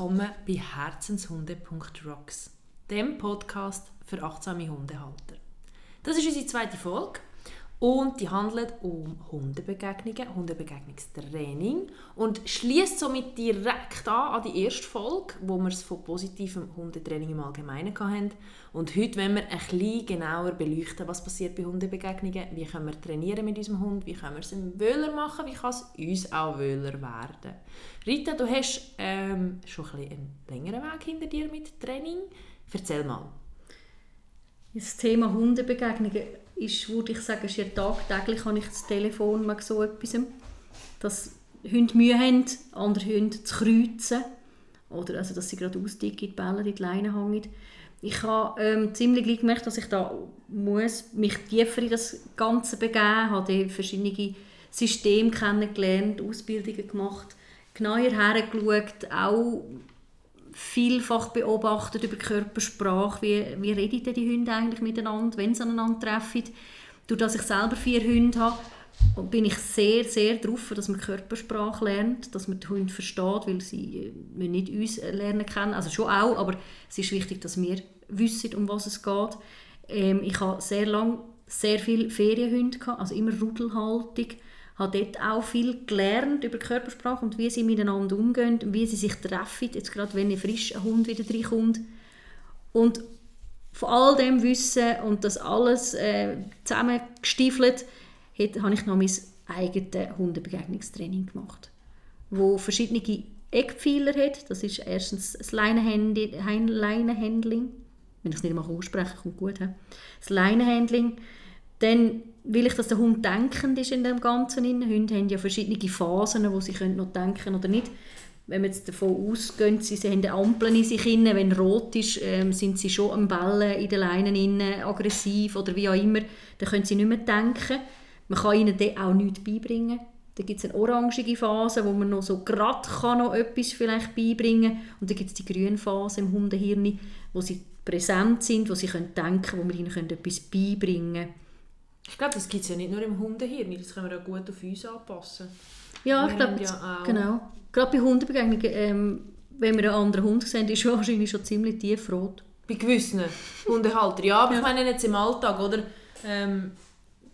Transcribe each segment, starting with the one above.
Willkommen bei Herzenshunde.rocks, dem Podcast für achtsame Hundehalter. Das ist unsere zweite Folge und die handelt um Hundebegegnungen, Hundebegegnungstraining und schließt somit direkt an an die erste Folge, wo wir es von positivem Hundetraining im Allgemeinen hatten. Und heute wollen wir ein bisschen genauer beleuchten, was passiert bei Hundebegegnungen, wie können wir trainieren mit unserem Hund, wie können wir es ihm wöhler machen, wie kann es uns auch wöhler werden. Rita, du hast ähm, schon ein bisschen einen längeren Weg hinter dir mit Training. Erzähl mal. Das Thema Hundebegegnungen ist, würde ich sagen, ist tagtäglich habe ich das Telefon mal so etwas, dass Hunde Mühe haben, andere Hunde zu kreuzen oder also, dass sie gerade ausdicken, die Bälle in die Leine hängen. Ich habe ähm, ziemlich gleich gemerkt, dass ich da muss mich tiefer in das Ganze begeben muss, habe verschiedene Systeme kennengelernt, Ausbildungen gemacht, genauer hergeschaut, auch vielfach beobachtet über Körpersprache, wie, wie reden die Hunde eigentlich miteinander, wenn sie aneinander treffen. Durch dass ich selber vier Hunde habe, bin ich sehr, sehr darauf, dass man Körpersprache lernt, dass man die Hunde versteht, weil sie äh, nicht uns lernen können, also schon auch, aber es ist wichtig, dass wir wissen, um was es geht. Ähm, ich habe sehr lange sehr viele Ferienhunde gehabt, also immer Rudelhaltung habe dort auch viel gelernt über Körpersprache und wie sie miteinander umgehen, wie sie sich treffen, jetzt gerade wenn ein frischer Hund wieder reinkommt. Und von all dem Wissen und das alles äh, zusammengestiefelt, habe ich noch mein eigenes Hundebegegnungstraining gemacht, wo verschiedene Eckpfeiler hat. Das ist erstens das Leinenhandling, wenn ich es nicht mal aussprechen kommt gut. He? Das Leinenhandling, dann will ich, dass der Hund denkend ist in dem Ganzen. Hunde haben ja verschiedene Phasen, wo sie noch denken oder nicht. Wenn man jetzt davon ausgeht, sie, sie haben Ampeln in sich inne, wenn rot ist, ähm, sind sie schon am Bellen in den Leinen inne, aggressiv oder wie auch immer, dann können sie nicht mehr denken. Man kann ihnen dann auch nichts beibringen. Dann gibt es eine orangige Phase, wo man noch so gerade noch etwas vielleicht beibringen kann. Und dann gibt es die grüne Phase im Hundehirn, wo sie präsent sind, wo sie können denken können, wo wir ihnen etwas beibringen können. Ich glaube, das gibt es ja nicht nur im Hundehirn, das können wir ja gut auf uns anpassen. Ja, wir ich glaube, ja genau. Gerade bei Hundebegegnungen, ähm, wenn wir einen anderen Hund sehen, ist wahrscheinlich schon ziemlich tiefrot. Bei gewissen Hundehaltern, ja, aber ja. ich meine jetzt im Alltag, oder? Ähm,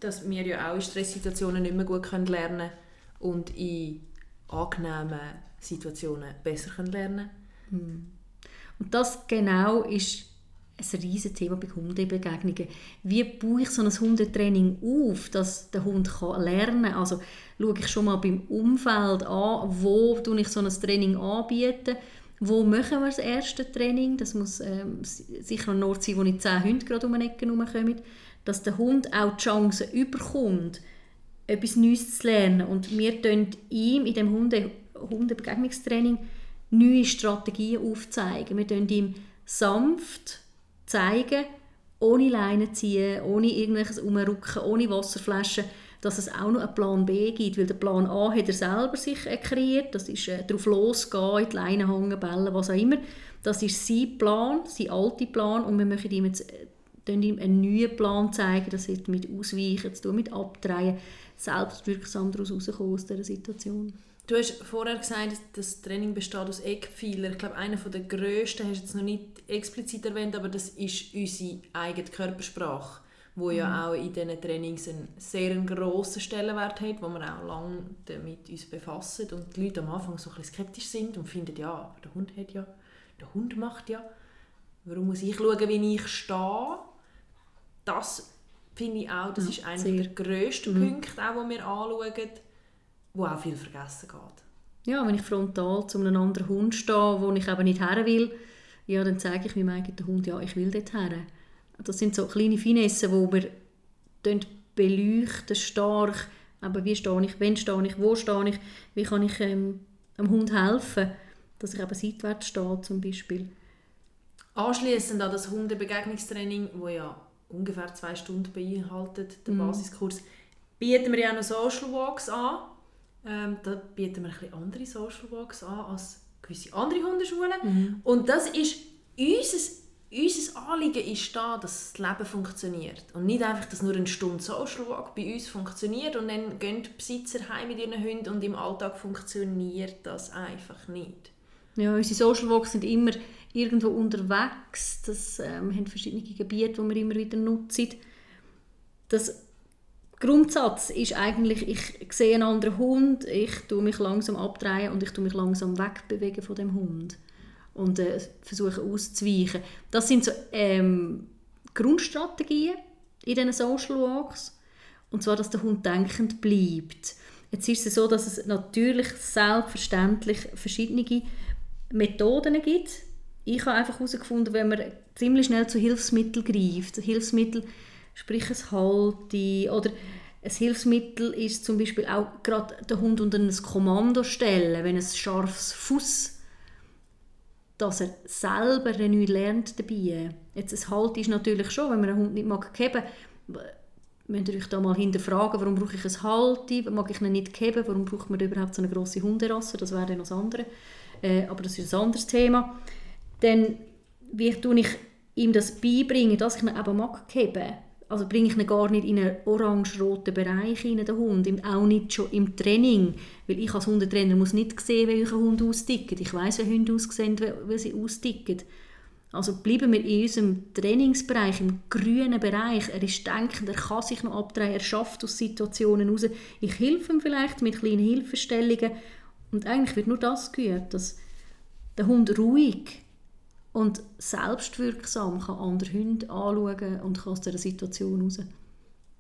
dass wir ja auch in Stresssituationen nicht mehr gut können lernen und in angenehmen Situationen besser können lernen können. Und das genau ist ein riesiges Thema bei Hundebegegnungen. Wie baue ich so ein Hundetraining auf, dass der Hund lernen kann? Also schaue ich schon mal beim Umfeld an, wo ich so ein Training anbieten wo machen wir das erste Training? Das muss ähm, sicher ein Ort sein, wo nicht zehn Hunde gerade um eine Ecke herumkommen. Dass der Hund auch die Chance überkommt, etwas Neues zu lernen. Und wir tun ihm in dem Hunde Hundebegegnungstraining neue Strategien aufzeigen. Wir tun ihm sanft zeigen, ohne Leine ziehen, ohne irgendwelches Umrücken, ohne Wasserflaschen, dass es auch noch einen Plan B gibt, weil der Plan A hat er selber sich kreiert, das ist äh, darauf losgehen, in die Leine hängen, bellen, was auch immer. Das ist sein Plan, sein alter Plan. Und wir möchten ihm jetzt äh, ihm einen neuen Plan zeigen, das hat mit Ausweichen zu tun, mit Abdrehen, selbstwirksam daraus rauskommen aus dieser Situation. Du hast vorher gesagt, das Training besteht aus Eckpfeilern. Ich glaube, einer der grössten hast du jetzt noch nicht explizit erwähnt, aber das ist unsere eigene Körpersprache, wo mhm. ja auch in diesen Trainings einen sehr grossen Stellenwert hat, wo wir auch lange damit uns befassen und die Leute am Anfang so ein bisschen skeptisch sind und finden, ja, aber der Hund hat ja, der Hund macht ja, warum muss ich schauen, wie ich stehe? Das finde ich auch, das ist einer der grössten mhm. Punkte, auch, die wir anschauen wo auch viel vergessen geht. Ja, wenn ich frontal zu einem anderen Hund stehe, wo ich eben nicht her will, ja, dann zeige ich meinem eigenen Hund, ja, ich will dort her. Das sind so kleine Finessen, wo wir beleuchten stark, aber wie stehe ich, wenn stehe ich, wo stehe ich, wie kann ich ähm, dem Hund helfen, dass ich eben seitwärts stehe zum Beispiel. Anschließend an das Hundebegegnungstraining, wo ja ungefähr zwei Stunden beinhaltet, der mm. Basiskurs, bieten wir ja auch noch Social Walks an. Ähm, da bieten wir ein andere Social Walks an als gewisse andere Hundeschulen. Mhm. Und das ist unser, unser Anliegen ist da, dass das Leben funktioniert. Und nicht einfach, dass nur eine Stunde Social Walk bei uns funktioniert und dann gehen die Besitzer heim mit ihren Hunden und im Alltag funktioniert das einfach nicht. Ja, unsere Social Walks sind immer irgendwo unterwegs. Das ähm, haben verschiedene Gebiete, die wir immer wieder nutzen. Das Grundsatz ist eigentlich, ich sehe einen anderen Hund, ich tue mich langsam abdrehen und ich tue mich langsam wegbewegen von dem Hund und äh, versuche auszuweichen. Das sind so ähm, Grundstrategien in diesen Social Walks. Und zwar, dass der Hund denkend bleibt. Jetzt ist es so, dass es natürlich selbstverständlich verschiedene Methoden gibt. Ich habe einfach herausgefunden, wenn man ziemlich schnell zu Hilfsmitteln greift, Hilfsmittel, sprich ein Halti oder ein Hilfsmittel ist zum Beispiel auch gerade den Hund unter ein Kommando stellen, wenn es scharfes Fuß dass er selber neu lernt dabei. Jetzt ein Halt ist natürlich schon, wenn man einen Hund nicht mag geben, müsst ihr euch da mal hinterfragen, warum brauche ich ein Halti, mag ich ihn nicht geben, warum braucht man überhaupt so eine grosse Hunderasse, das wäre dann noch das andere. Äh, aber das ist ein anderes Thema. Dann, wie tue ich ihm das beibringen, dass ich ihn eben mag geben also bringe ich ihn gar nicht in einen orange-roten Bereich rein, den Hund, auch nicht schon im Training, weil ich als Hundetrainer muss nicht sehen, wie ein Hund austickt. Ich weiß, wie Hunde aussehen, wie sie austicken. Also bleiben wir in unserem Trainingsbereich, im grünen Bereich. Er ist denkend, er kann sich noch abdrehen, er schafft aus Situationen heraus. Ich helfe ihm vielleicht mit kleinen Hilfestellungen. Und eigentlich wird nur das geübt, dass der Hund ruhig und selbstwirksam kann andere Hunde anschauen und kann aus dieser Situation raus.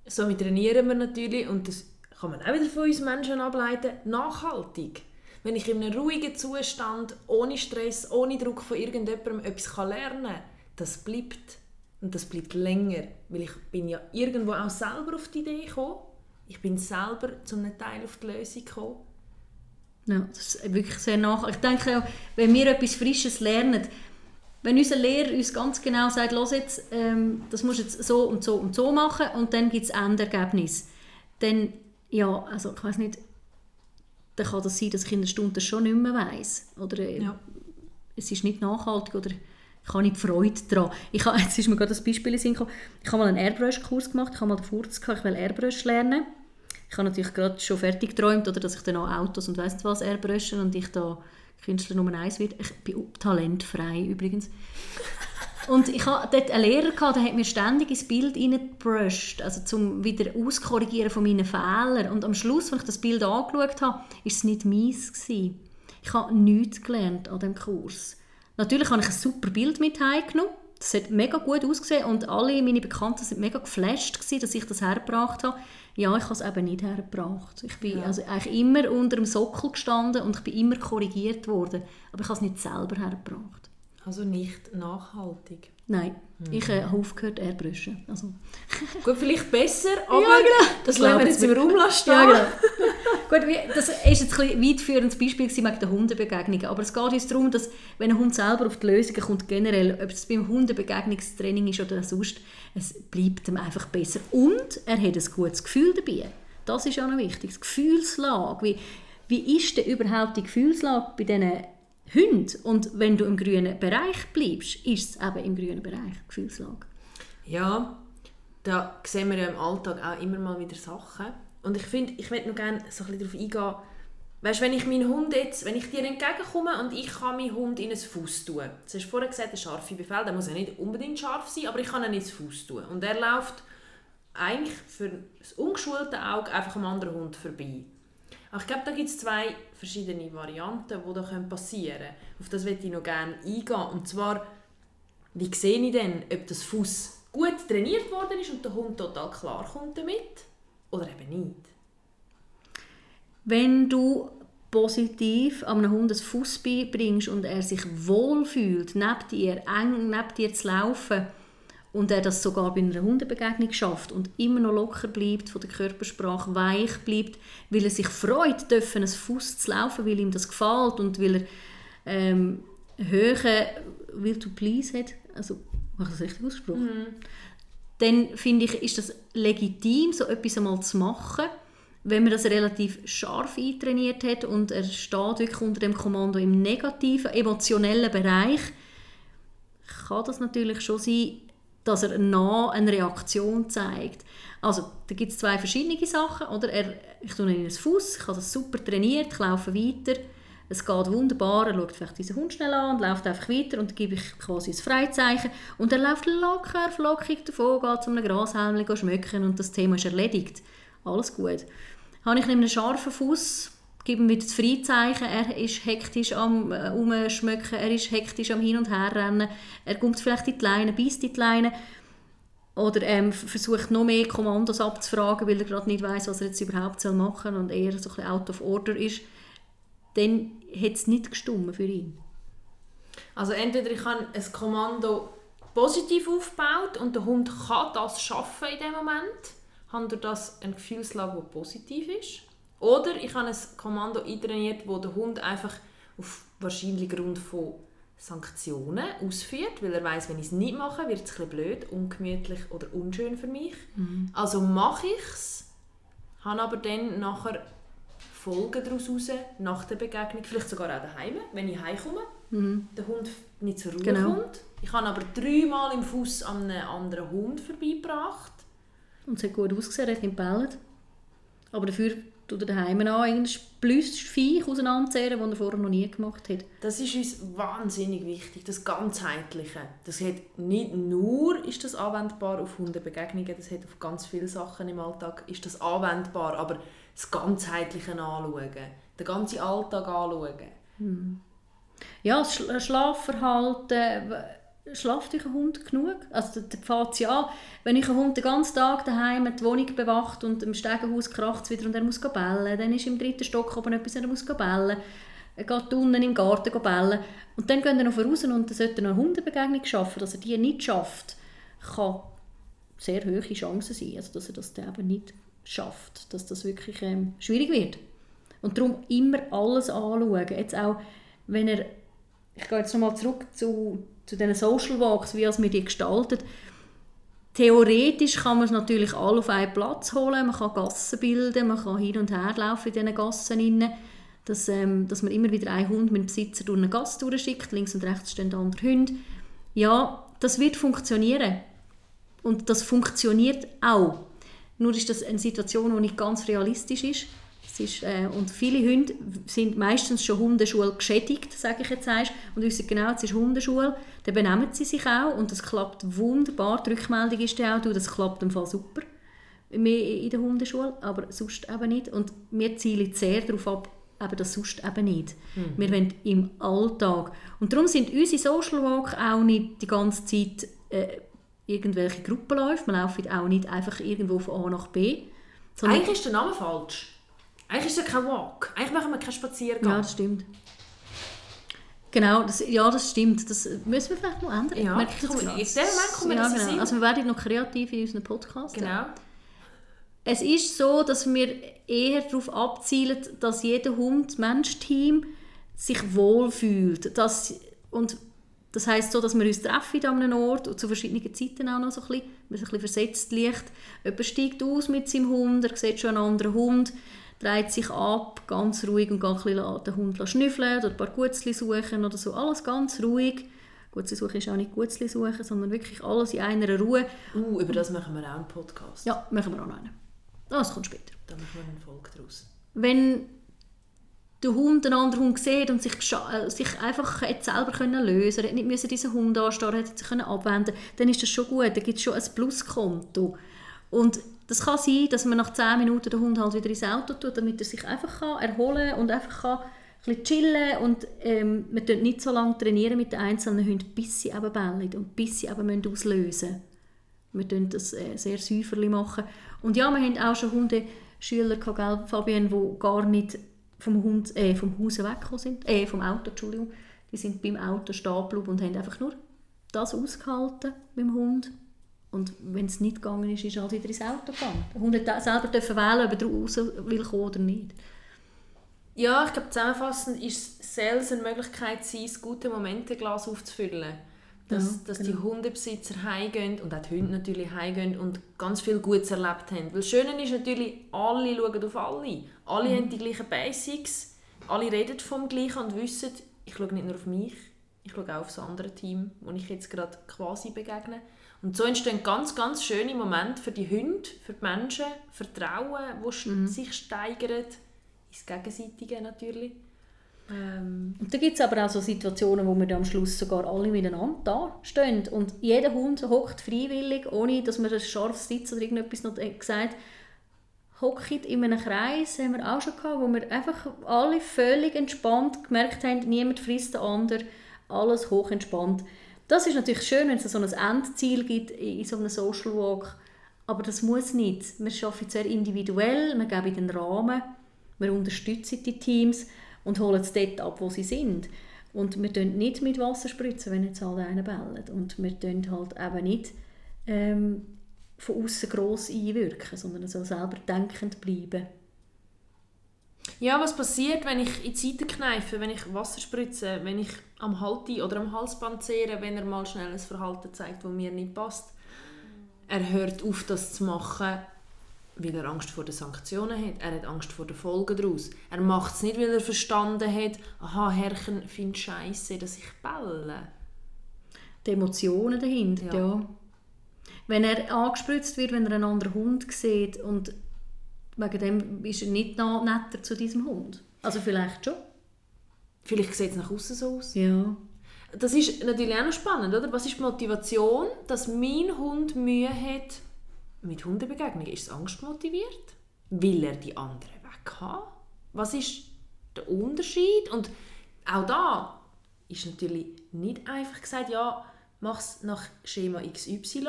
So trainieren wir natürlich, und das kann man auch wieder von uns Menschen ableiten, nachhaltig. Wenn ich in einem ruhigen Zustand, ohne Stress, ohne Druck von irgendjemandem etwas kann lernen kann, das bleibt. Und das bleibt länger. Weil ich bin ja irgendwo auch selber auf die Idee gekommen. Ich bin selber zu einem Teil auf die Lösung gekommen. Ja, das ist wirklich sehr nachhaltig. Ich denke, wenn wir etwas Frisches lernen, wenn unser Lehrer uns ganz genau sagt, los jetzt, ähm, das musst du jetzt so und so und so machen und dann gibt es Endergebnis, dann, ja, also ich weiß nicht, dann kann das sein, dass ich in der Stunde schon nicht mehr weiss. Oder äh, ja. es ist nicht nachhaltig oder ich habe nicht Freude daran. Ich habe, jetzt ist mir gerade das Beispiel in Ich habe mal einen Airbrush-Kurs gemacht, ich habe mal den Furz gehabt, ich will Airbrush lernen. Ich habe natürlich gerade schon fertig geträumt, oder, dass ich dann auch Autos und weiss was airbrushen und ich da Künstler Nummer eins wird. Ich bin talentfrei übrigens. Und ich hatte dort einen Lehrer, gehabt, der hat mir ständig ins Bild reingebrusht, also zum wieder auskorrigieren von meinen Fehlern. Und am Schluss, als ich das Bild angeschaut habe, war es nicht meins. Gewesen. Ich habe nichts gelernt an diesem Kurs. Natürlich habe ich ein super Bild mit heimgenommen. Das hat mega gut ausgesehen und alle meine Bekannten sind mega geflasht gewesen, dass ich das hergebracht habe. Ja, ich habe es eben nicht hergebracht. Ich bin ja. also eigentlich immer unter dem Sockel gestanden und ich bin immer korrigiert worden, aber ich habe es nicht selber hergebracht. Also nicht nachhaltig? Nein, mhm. ich äh, habe aufgehört Airbrushen. Also. Gut, vielleicht besser, aber ja, genau. das lassen wir jetzt im Raum stehen. Ja, genau. Gut, das ist jetzt ein weitführendes Beispiel wegen der Hundebegegnungen, aber es geht uns darum, dass wenn ein Hund selber auf die Lösungen kommt, generell, ob es beim Hundebegegnungstraining ist oder sonst, es bleibt ihm einfach besser und er hat ein gutes Gefühl dabei. Das ist auch noch wichtig, die Gefühlslage. Wie, wie ist denn überhaupt die Gefühlslage bei diesen Hunden? Und wenn du im grünen Bereich bleibst, ist es eben im grünen Bereich, Gefühlslage. Ja, da sehen wir ja im Alltag auch immer mal wieder Sachen, und ich finde, ich möchte noch gerne so ein bisschen darauf eingehen, weißt, wenn ich meinen Hund jetzt, wenn ich dir entgegenkomme und ich kann meinen Hund in ein Fuß tun, du hast vorher gesagt, ein scharfer Befehl, der muss ja nicht unbedingt scharf sein, aber ich kann ihn ins Fuß tun. Und er läuft eigentlich für das ungeschulte Auge einfach am anderen Hund vorbei. Aber ich glaube, da gibt es zwei verschiedene Varianten, die da passieren können. Auf das möchte ich noch gerne eingehen. Und zwar, wie sehe ich denn, ob das Fuß gut trainiert worden ist und der Hund total klar kommt damit? Oder eben nicht? Wenn du positiv einem Hund ein Fuß beibringst und er sich wohlfühlt, neben dir, eng neben dir zu laufen und er das sogar bei einer Hundebegegnung schafft und immer noch locker bleibt, von der Körpersprache weich bleibt, weil er sich freut, dürfen ein Fuß zu laufen, weil ihm das gefällt und weil er ähm, höhere Will to Please hat, also, habe ich das richtig ausgesprochen? Mhm dann finde ich, ist das legitim, so etwas einmal zu machen, wenn man das relativ scharf eintrainiert hat und er steht wirklich unter dem Kommando im negativen, emotionellen Bereich, kann das natürlich schon sein, dass er nah eine Reaktion zeigt. Also, da gibt es zwei verschiedene Sachen. Oder? Er, ich tue ihn in den Fuß, ich habe das super trainiert, ich laufe weiter. Es geht wunderbar, er schaut vielleicht diesen Hund schnell an und läuft einfach weiter und gebe ich quasi ein Freizeichen. Und er läuft locker, flockig davon, geht zu einem Grashalm schmücken und das Thema ist erledigt. Alles gut. Habe ich einen scharfen Fuß, gebe ihm wieder das Freizeichen, er ist hektisch am äh, Umschmücken, er ist hektisch am Hin- und Herrennen, er kommt vielleicht in die Leine, beißt in die Leine. Oder ähm, versucht noch mehr Kommandos abzufragen, weil er gerade nicht weiß, was er jetzt überhaupt machen soll und eher so ein bisschen out of order ist dann hat es nicht gestummen für ihn. Also entweder ich habe ein Kommando positiv aufgebaut und der Hund kann das schaffen in dem Moment, hat er das ein Gefühlslage, das positiv ist. Oder ich habe ein Kommando eintrainiert, wo der Hund einfach auf wahrscheinlich Grund von Sanktionen ausführt, weil er weiß, wenn ich es nicht mache, wird es ein blöd, ungemütlich oder unschön für mich. Mhm. Also mache ich es, habe aber dann nachher Folgen daraus raus, nach der Begegnung, vielleicht sogar auch daheim, wenn ich heimkomme, mhm. der Hund nicht zur Ruhe genau. kommt. Ich habe aber dreimal im Fuß an einem anderen Hund vorbeigebracht. Und es hat gut ausgesehen, er hat ihn gebellt. Aber dafür er daheim an irgendein blüsses Viech auseinanderzehren, das er vorher noch nie gemacht hat. Das ist uns wahnsinnig wichtig, das Ganzheitliche. Das hat nicht nur ist das anwendbar auf Hundebegegnungen, das hat auf ganz viele Sachen im Alltag ist das anwendbar, aber das Ganzheitliche anschauen, den ganzen Alltag anschauen. Hm. Ja, das Schlafverhalten, schlaft euch ein Hund genug? Also der fängt ja wenn ich einen Hund den ganzen Tag daheim die Wohnung bewacht und im Stegenhaus kracht es wieder und er muss bellen, dann ist im dritten Stock oben etwas, er muss bellen. Er geht unten im Garten bellen. Und dann gehen er noch raus und dann sollte er eine Hundebegegnung schaffen. Dass er die nicht schafft, kann sehr hohe Chancen sein, also dass er das eben nicht schafft, dass das wirklich ähm, schwierig wird. Und darum immer alles anschauen. Jetzt auch, wenn er, ich gehe jetzt nochmal zurück zu, zu diesen Social Walks, wie wir die gestaltet. Theoretisch kann man es natürlich alle auf einen Platz holen, man kann Gassen bilden, man kann hin und her laufen in diesen Gassen. Rein, dass, ähm, dass man immer wieder einen Hund mit dem Besitzer durch eine Gasse durchschickt, links und rechts stehen andere Hunde. Ja, das wird funktionieren. Und das funktioniert auch. Nur ist das eine Situation, die nicht ganz realistisch ist. Ist äh, und viele Hunde sind meistens schon Hundeschule geschädigt, sage ich jetzt einmal, und wissen genau, es ist Hundeschule. Dann benehmen sie sich auch und das klappt wunderbar. Die Rückmeldung ist dann auch, du, das klappt im Fall super in der Hundeschule, aber sonst eben nicht. Und wir zielen sehr darauf ab, eben das sonst eben nicht. Mhm. Wir wollen im Alltag. Und darum sind unsere Social Walk auch nicht die ganze Zeit äh, irgendwelche Gruppen läuft. Man läuft auch nicht einfach irgendwo von A nach B. Eigentlich ist der Name falsch. Eigentlich ist es kein Walk. Eigentlich machen wir keinen Spaziergang. Ja, das stimmt. Genau, das, ja, das stimmt. Das müssen wir vielleicht noch ändern. Ja, Merke ich jetzt komm, Moment kommen wir ja, genau. Also wir werden noch kreativ in unserem Podcast. Genau. Es ist so, dass wir eher darauf abzielen, dass jeder Hund-Mensch-Team sich wohlfühlt. Dass, und das heisst so, dass wir uns treffen an einem Ort und zu verschiedenen Zeiten auch noch so ein bisschen, ein bisschen versetzt liegt. Jemand steigt aus mit seinem Hund, er sieht schon einen anderen Hund, dreht sich ab, ganz ruhig und geht ein den Hund schnüffeln oder ein paar Gutzli suchen oder so. Alles ganz ruhig. Gutzli suchen ist auch nicht Gutzli suchen, sondern wirklich alles in einer Ruhe. Uh, über das machen wir auch einen Podcast. Ja, machen wir auch noch einen. Das kommt später. Da machen wir eine Folge daraus. Wenn der Hund einen anderen Hund sieht und sich, äh, sich einfach selber können lösen konnte, nicht müssen diesen Hund anstarren, hätte sich können abwenden dann ist das schon gut, dann gibt es schon ein Pluskonto. Und das kann sein, dass man nach 10 Minuten den Hund halt wieder ins Auto tut, damit er sich einfach kann erholen und einfach kann ein chillen und ähm, tut nicht so lange trainieren mit den einzelnen Hunden, bis sie eben bellen und bis sie eben auslösen müssen. Wir das äh, sehr säuferlich machen. Und ja, wir haben auch schon Hundeschüler gehabt, Fabian, die gar nicht vom, Hund, äh, vom Haus weggekommen sind, äh, vom Auto, Entschuldigung. Die sind beim Auto stehen geblieben und haben einfach nur das ausgehalten mit dem Hund. Und wenn es nicht gegangen ist, ist halt wieder ins Auto gegangen. Der Hund hat selber dürfen wählen, ob er raus will kommen oder nicht. Ja, ich glaube, zusammenfassend ist es eine Möglichkeit, sein gute Momente-Glas aufzufüllen dass, ja, dass genau. die Hundebesitzer heimgehen und auch die Hunde natürlich heimgehen und ganz viel Gutes erlebt haben. Weil das Schöne ist natürlich, alle schauen auf alle. Alle mhm. haben die gleichen Basics, alle reden vom Gleichen und wissen, ich schaue nicht nur auf mich, ich schaue auch auf das andere Team, wo ich jetzt gerade quasi begegne. Und so entstehen ganz, ganz schöne Momente für die Hunde, für die Menschen, Vertrauen, das mhm. sich steigert, ins Gegenseitige natürlich. Ähm, Und da gibt es aber auch so Situationen, wo wir dann am Schluss sogar alle miteinander da stehen und jeder Hund hockt freiwillig, ohne dass man ein scharfes Sitz oder irgendetwas noch gesagt hockt in einem Kreis, haben wir auch schon gehabt, wo wir einfach alle völlig entspannt gemerkt haben, niemand frisst den anderen, alles hoch entspannt. Das ist natürlich schön, wenn es so ein Endziel gibt in so einem Social Walk, aber das muss nicht. Wir arbeiten sehr individuell, wir geben den Rahmen, wir unterstützen die Teams und holen es dort ab, wo sie sind. Und wir spritzen nicht mit Wasser, spritzen, wenn jetzt alle einen bellen. Und wir tun halt eben nicht ähm, von außen gross einwirken, sondern so selber denkend bleiben. Ja, was passiert, wenn ich in die Seite kneife, wenn ich Wasser spritze, wenn ich am Halti oder am Halsband zehre, wenn er mal schnell ein Verhalten zeigt, das mir nicht passt? Er hört auf, das zu machen, weil er Angst vor den Sanktionen hat. Er hat Angst vor den Folgen daraus. Er macht es nicht, weil er verstanden hat, aha, Herrchen findet scheiße, dass ich belle. Die Emotionen dahinter, ja. Ja. Wenn er angespritzt wird, wenn er einen anderen Hund sieht und wegen dem ist er nicht noch netter zu diesem Hund. Also vielleicht schon. Vielleicht sieht es nach außen so aus. Ja. Das ist natürlich auch noch spannend, oder? Was ist die Motivation, dass mein Hund Mühe hat mit Hundebegegnungen? Ist es angstmotiviert? Will er die anderen weg haben? Was ist der Unterschied? Und auch da ist natürlich nicht einfach gesagt, ja, mach es nach Schema XY.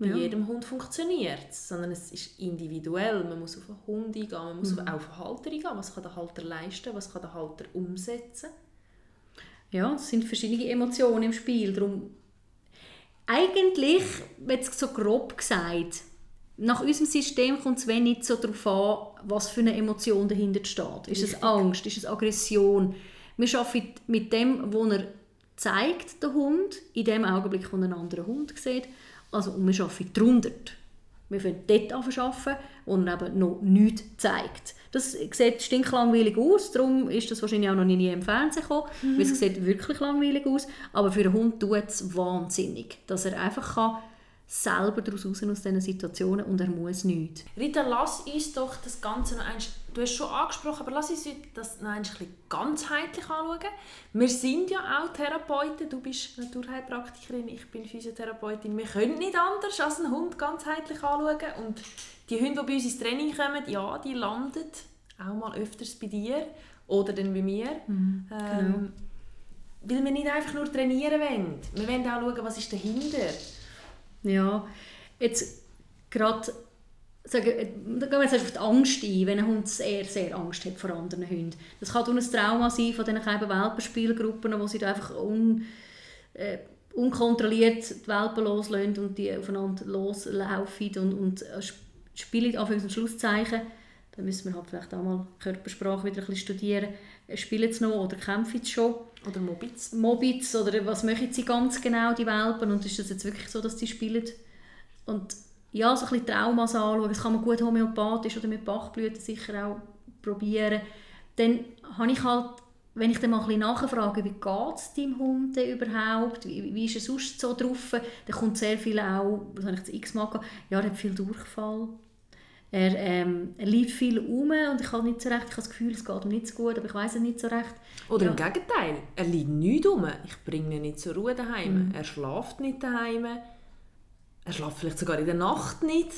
Bei Ja. jedem Hund funktioniert es, sondern es ist individuell. Man muss auf den Hund eingehen, man muss auch auf den Halter eingehen. Was kann der Halter leisten, was kann der Halter umsetzen? Ja, es sind verschiedene Emotionen im Spiel. Darum eigentlich, jetzt so grob gesagt, nach unserem System kommt es wenig so darauf an, was für eine Emotion dahinter steht. Ist es. Angst? Ist es Aggression? Wir arbeiten mit dem, was er zeigt, der Hund, in dem Augenblick, wo er einen anderen Hund sieht. Also, und wir arbeiten darunter. Wir fangen dort arbeiten, wo er eben noch nichts zeigt. Das sieht stinklangweilig aus, darum ist das wahrscheinlich auch noch nie im Fernsehen gekommen, weil es sieht wirklich langweilig aus. Aber für einen Hund tut es wahnsinnig, dass er einfach kann selber daraus raus aus diesen Situationen und er muss nichts. Rita, lass uns doch das Ganze noch einmal, du hast schon angesprochen, aber lass uns das noch ein bisschen ganzheitlich anschauen. Wir sind ja auch Therapeuten, du bist Naturheilpraktikerin, ich bin Physiotherapeutin. Wir können nicht anders als einen Hund ganzheitlich anschauen und die Hunde, die bei uns ins Training kommen, ja, die landen auch mal öfters bei dir oder dann bei mir. ähm, Weil wir nicht einfach nur trainieren wollen. Wir wollen auch schauen, was ist dahinter. Ja, jetzt gerade sagen, da gehen wir jetzt auf die Angst ein, wenn ein Hund sehr, sehr Angst hat vor anderen Hunden. Das kann auch ein Trauma sein von diesen kleinen Welpenspielgruppen, wo sie da einfach un, äh, unkontrolliert die Welpen loslassen und die aufeinander loslaufen und, und äh, sp- spielen, Anführungs- und Schlusszeichen. Da müssen wir halt vielleicht auch mal Körpersprache wieder ein bisschen studieren. Äh, Spielen sie noch oder kämpfen sie schon? Oder Mobits. Mobits oder was machen sie ganz genau, die Welpen? Und ist das jetzt wirklich so, dass die spielen? Und ja, so ein bisschen Traumas anschauen, das kann man gut homöopathisch oder mit Bachblüten sicher auch probieren. Dann habe ich halt, wenn ich dann mal ein bisschen nachfrage, wie geht es deinem Hund überhaupt, wie, wie ist er sonst so drauf, dann kommt sehr viel auch, was habe ich jetzt x-mal ja, er hat viel Durchfall. Er, ähm, er liegt viel um und ich habe nicht so recht, ich habe das Gefühl, es geht ihm nicht so gut, aber ich weiß es nicht so recht. Oder Ja. im Gegenteil, er liegt nicht um. Ich bringe ihn nicht zur Ruhe daheim. Er schläft nicht daheim. Er schläft vielleicht sogar in der Nacht nicht.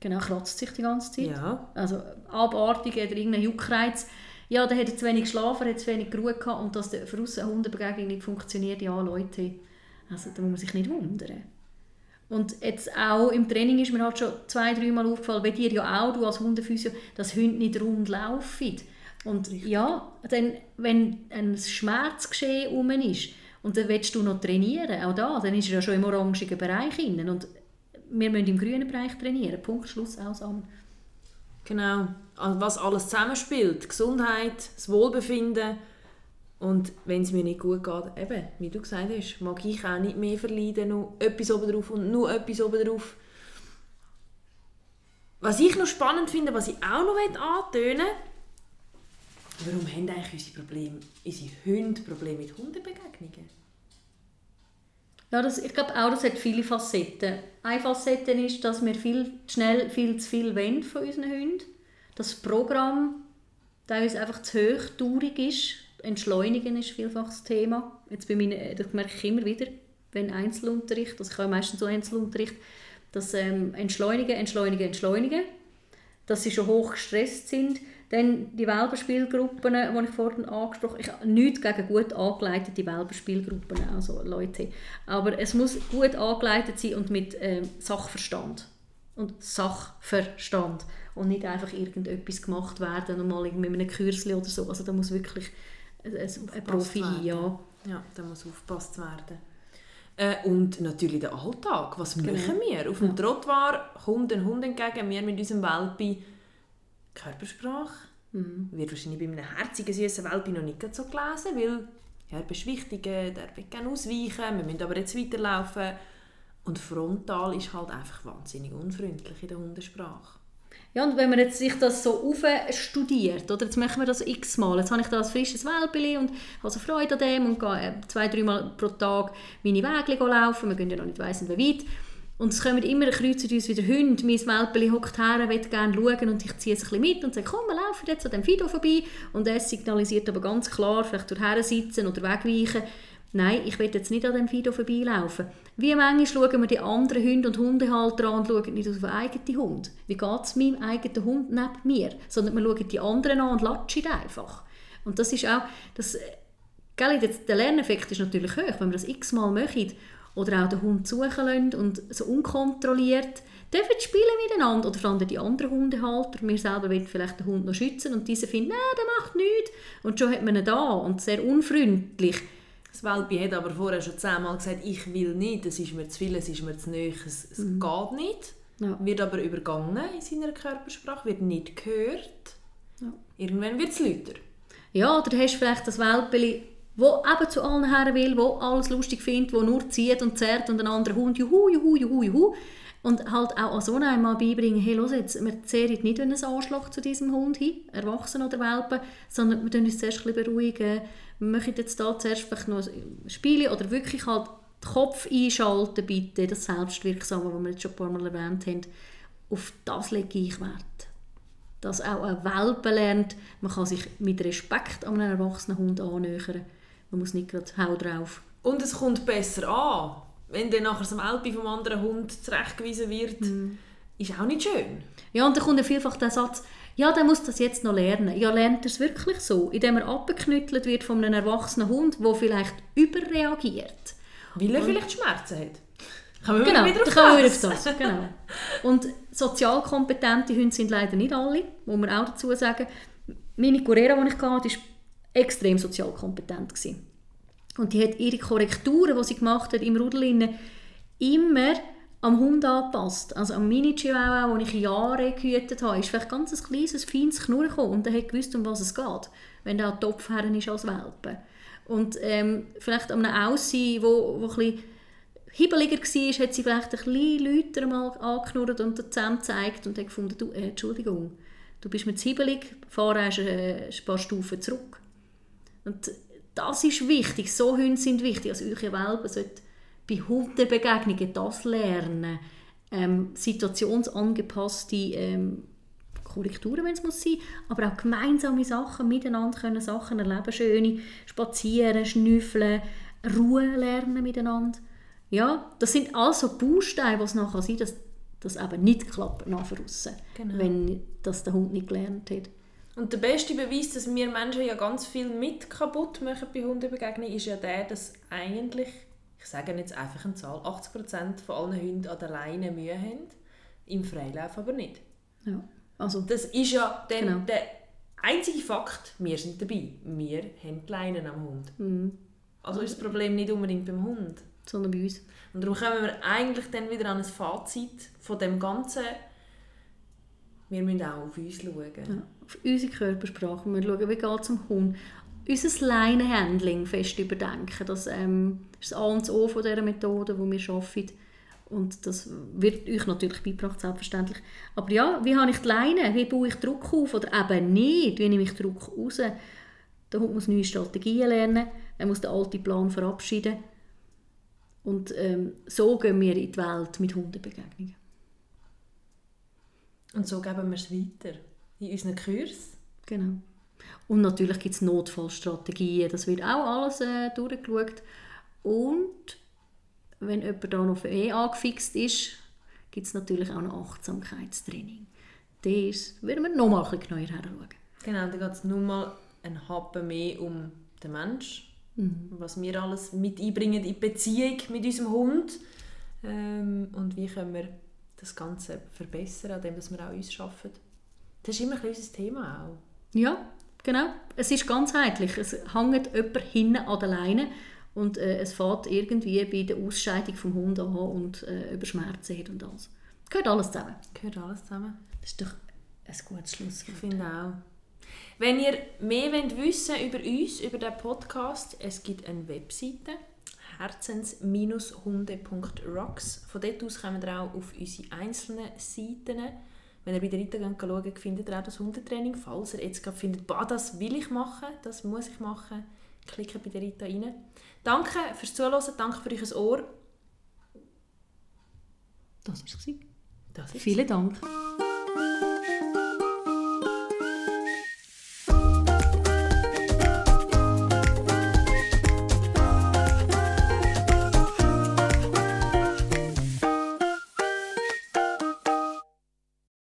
Genau, kratzt sich die ganze Zeit. Ja. Also abartig oder irgendein Juckreiz. Ja, dann hat er zu wenig geschlafen, hat zu wenig Ruhe gehabt und dass der für eine Hundebegegnung nicht funktioniert, ja Leute, also da muss man sich nicht wundern. Und jetzt auch im Training ist mir halt schon zwei, dreimal aufgefallen, bei dir ja auch, du als Hundephysio, dass Hunde nicht rund laufen. Und ja, dann, wenn ein Schmerzgeschehen rum ist und dann willst du noch trainieren, auch da, dann ist er ja schon im orangigen Bereich innen und wir müssen im grünen Bereich trainieren. Punkt, Schluss, aus, an. Genau. Also was alles zusammenspielt. Gesundheit, das Wohlbefinden. Und wenn es mir nicht gut geht, eben, wie du gesagt hast, mag ich auch nicht mehr verleiden, noch etwas obendrauf und nur etwas obendrauf. Was ich noch spannend finde, was ich auch noch antönen will, warum haben eigentlich unsere, Probleme, unsere Hunde Probleme mit Hundebegegnungen? Ja, das, ich glaube auch, das hat viele Facetten. Eine Facette ist, dass wir viel zu schnell viel zu viel wollen von unseren Hunden. Das Programm teilweise einfach zu hochtourig ist Entschleunigen ist vielfach das Thema. Jetzt bei meinen, das merke ich immer wieder, wenn Einzelunterricht, also ich habe meistens so Einzelunterricht, dass ähm, Entschleunigen, Entschleunigen, Entschleunigen, dass sie schon hoch gestresst sind. Dann die Welpenspielgruppen, die ich vorhin angesprochen habe. Ich habe nichts gegen gut angeleitete Welpenspielgruppen, also Leute. Aber es muss gut angeleitet sein und mit ähm, Sachverstand. Und Sachverstand. Und nicht einfach irgendetwas gemacht werden mal mit einem Kürzli oder so. Also da muss wirklich ein, ein Profi werden. ja. Ja, da muss aufgepasst werden. Äh, und natürlich der Alltag. Was Genau. machen wir? Auf dem Trottoir kommt ein Hund entgegen, wir mit unserem Welpi. Körpersprache Mhm. wird wahrscheinlich bei einem herzigen, süßen Welpi noch nicht so gelesen, weil ja, er beschwichtigen, der will gerne ausweichen, wir müssen aber jetzt weiterlaufen. Und frontal ist halt einfach wahnsinnig unfreundlich in der Hundesprache. Ja, und wenn man jetzt sich das so studiert, oder? Jetzt machen wir das x-mal, jetzt habe ich da ein frisches Welpeli und habe so Freude an dem und gehe äh, zwei, dreimal pro Tag meine Wege laufen, wir gehen ja noch nicht weiss wie weit. Und es kommen immer kreuzen uns wieder Hunde, mein Welpeli hockt her, will gerne schauen und ich ziehe es ein bisschen mit und sage, komm, wir laufen jetzt an dem Fido vorbei. Und er signalisiert aber ganz klar, vielleicht durch sitzen oder wegweichen, nein, ich will jetzt nicht an dem Fido vorbeilaufen. Wie manchmal schauen wir die anderen Hunde und Hundehalter an und schauen nicht auf den eigenen Hund. Wie geht es meinem eigenen Hund neben mir? Sondern wir schauen die anderen an und latschen einfach. Und das ist auch, das, gell, der Lerneffekt ist natürlich hoch, wenn wir das x-mal machen oder auch den Hund suchen lassen und so unkontrolliert dürfen spielen miteinander oder vor allem die anderen Hundehalter. Wir selber wollen vielleicht den Hund noch schützen und diese finden, nein, der macht nichts. Und schon hat man ihn da und sehr unfreundlich. Das Welpi hat aber vorher schon zehnmal gesagt, ich will nicht, es ist mir zu viel, es ist mir zu nahe, es, es geht nicht. Ja. Wird aber übergangen in seiner Körpersprache, wird nicht gehört. Ja. Irgendwann wird es lauter. Ja, oder hast du vielleicht das Welpeli, wo eben zu allen her will, wo alles lustig findet, wo nur zieht und zerrt und ein anderer Hund juhu, juhu, juhu, juhu. Und halt auch an so einem mal beibringen, hey, los jetzt, wir zehren nicht einen Anschlag zu diesem Hund hin, Erwachsene oder Welpen, sondern wir tun uns zuerst ein bisschen beruhigen. Wir machen jetzt da zuerst noch ein Spiel oder wirklich halt den Kopf einschalten, bitte, das Selbstwirksame, was wir jetzt schon ein paar Mal erwähnt haben. Auf das lege ich Wert. Dass auch ein Welpe lernt, man kann sich mit Respekt an einen erwachsenen Hund annähern. Man muss nicht gerade «Hau drauf». Und es kommt besser an. Wenn dann nachher das Welpi vom anderen Hund zurechtgewiesen wird, ist auch nicht schön. Ja, und dann kommt ja vielfach der Satz, ja, der muss das jetzt noch lernen. Ja, lernt er es wirklich so? Indem er abgeknüttelt wird von einem erwachsenen Hund, der vielleicht überreagiert. Weil er vielleicht Schmerzen hat. Kommen wir Genau, wieder da auf wir das. auf das. Genau. Und sozialkompetente Hunde sind leider nicht alle, muss man auch dazu sagen. Meine Corera, die ich hatte, war extrem sozialkompetent. Gewesen. Und die hat ihre Korrekturen, die sie gemacht hat im Rudel, immer am Hund angepasst. Also am Mini-Chihuahua, den ich Jahre gehütet habe, ist vielleicht ganz ein kleines, feines Knurren gekommen und er hat gewusst, um was es geht, wenn er an Topf ist als Welpe. Und ähm, vielleicht an einem Aussehen, wo, wo ein bisschen hibbeliger war, hat sie vielleicht ein bisschen lauter mal angeknurrt und Zähnen gezeigt und hat gefunden, du, äh, Entschuldigung, du bist mir zu hibbelig, fahr äh, ein paar Stufen zurück. Und das ist wichtig, so Hunde sind wichtig. Also eure Welpen sollten bei Hundebegegnungen das lernen, ähm, situationsangepasste ähm, Korrekturen, wenn es muss sein, aber auch gemeinsame Sachen miteinander können Sachen erleben, schöne spazieren, schnüffeln, Ruhe lernen miteinander. Ja, das sind also Bausteine, was nachher sein, dass das eben nicht klappt nach Genau. wenn das der Hund nicht gelernt hat. Und der beste Beweis, dass wir Menschen ja ganz viel mit kaputt machen bei Hundebegegnungen, ist ja der, dass eigentlich, ich sage jetzt einfach eine Zahl, 80% von allen Hunden an der Leine Mühe haben, im Freilauf aber nicht. Ja. Also, Das ist ja dann Genau. der einzige Fakt, wir sind dabei. Wir haben die Leinen am Hund. mhm. Also ist das Problem nicht unbedingt beim Hund. sondern bei uns. Und darum kommen wir eigentlich dann wieder an ein Fazit von dem Ganzen. Wir müssen auch auf uns schauen. Ja, auf unsere Körpersprache. Wir schauen, wie geht es dem Hund. Unser Leinenhandling fest überdenken. Das ähm, ist das A und das O von dieser Methode, die wir arbeiten. Und das wird euch natürlich beigebracht, selbstverständlich. Aber ja, wie habe ich die Leine? Wie baue ich Druck auf? Oder eben nicht? Wie nehme ich Druck raus? Der Hund muss neue Strategien lernen. Er muss den alten Plan verabschieden. Und ähm, so gehen wir in die Welt mit Hundebegegnungen. Und so geben wir es weiter. In unseren Kursen. Genau. Und natürlich gibt es Notfallstrategien, das wird auch alles äh, durchgeschaut. Und wenn jemand da noch eh angefixt ist, gibt es natürlich auch noch Achtsamkeitstraining. Das werden wir noch mal ein bisschen genauer hinschauen. Genau, da geht es nur mal einen Happen mehr um den Mensch. Mhm. Was wir alles mit einbringen in die Beziehung mit unserem Hund. Ähm, und wie können wir das Ganze verbessern, indem wir auch uns arbeiten. Das ist immer ein unser Thema auch. Ja, genau. Es ist ganzheitlich. Es hängt jemand hinten an der Leine und äh, es fährt irgendwie bei der Ausscheidung vom Hund an und äh, über Schmerzen hat und alles. Gehört alles zusammen. Gehört alles zusammen. Das ist doch ein gutes Schlusswort. Ich finde auch. Wenn ihr mehr wollt wissen über uns, über den Podcast, es gibt eine Webseite herzens-hunde.rocks. Von dort aus kommt ihr auch auf unsere einzelnen Seiten. Wenn ihr bei der Rita schaut, findet ihr auch das Hundetraining. Falls ihr jetzt gerade findet, bah, das will ich machen, das muss ich machen, klickt bei der Rita rein. Danke fürs Zuhören, danke für euch Ohr. Das war es. Das Vielen Dank.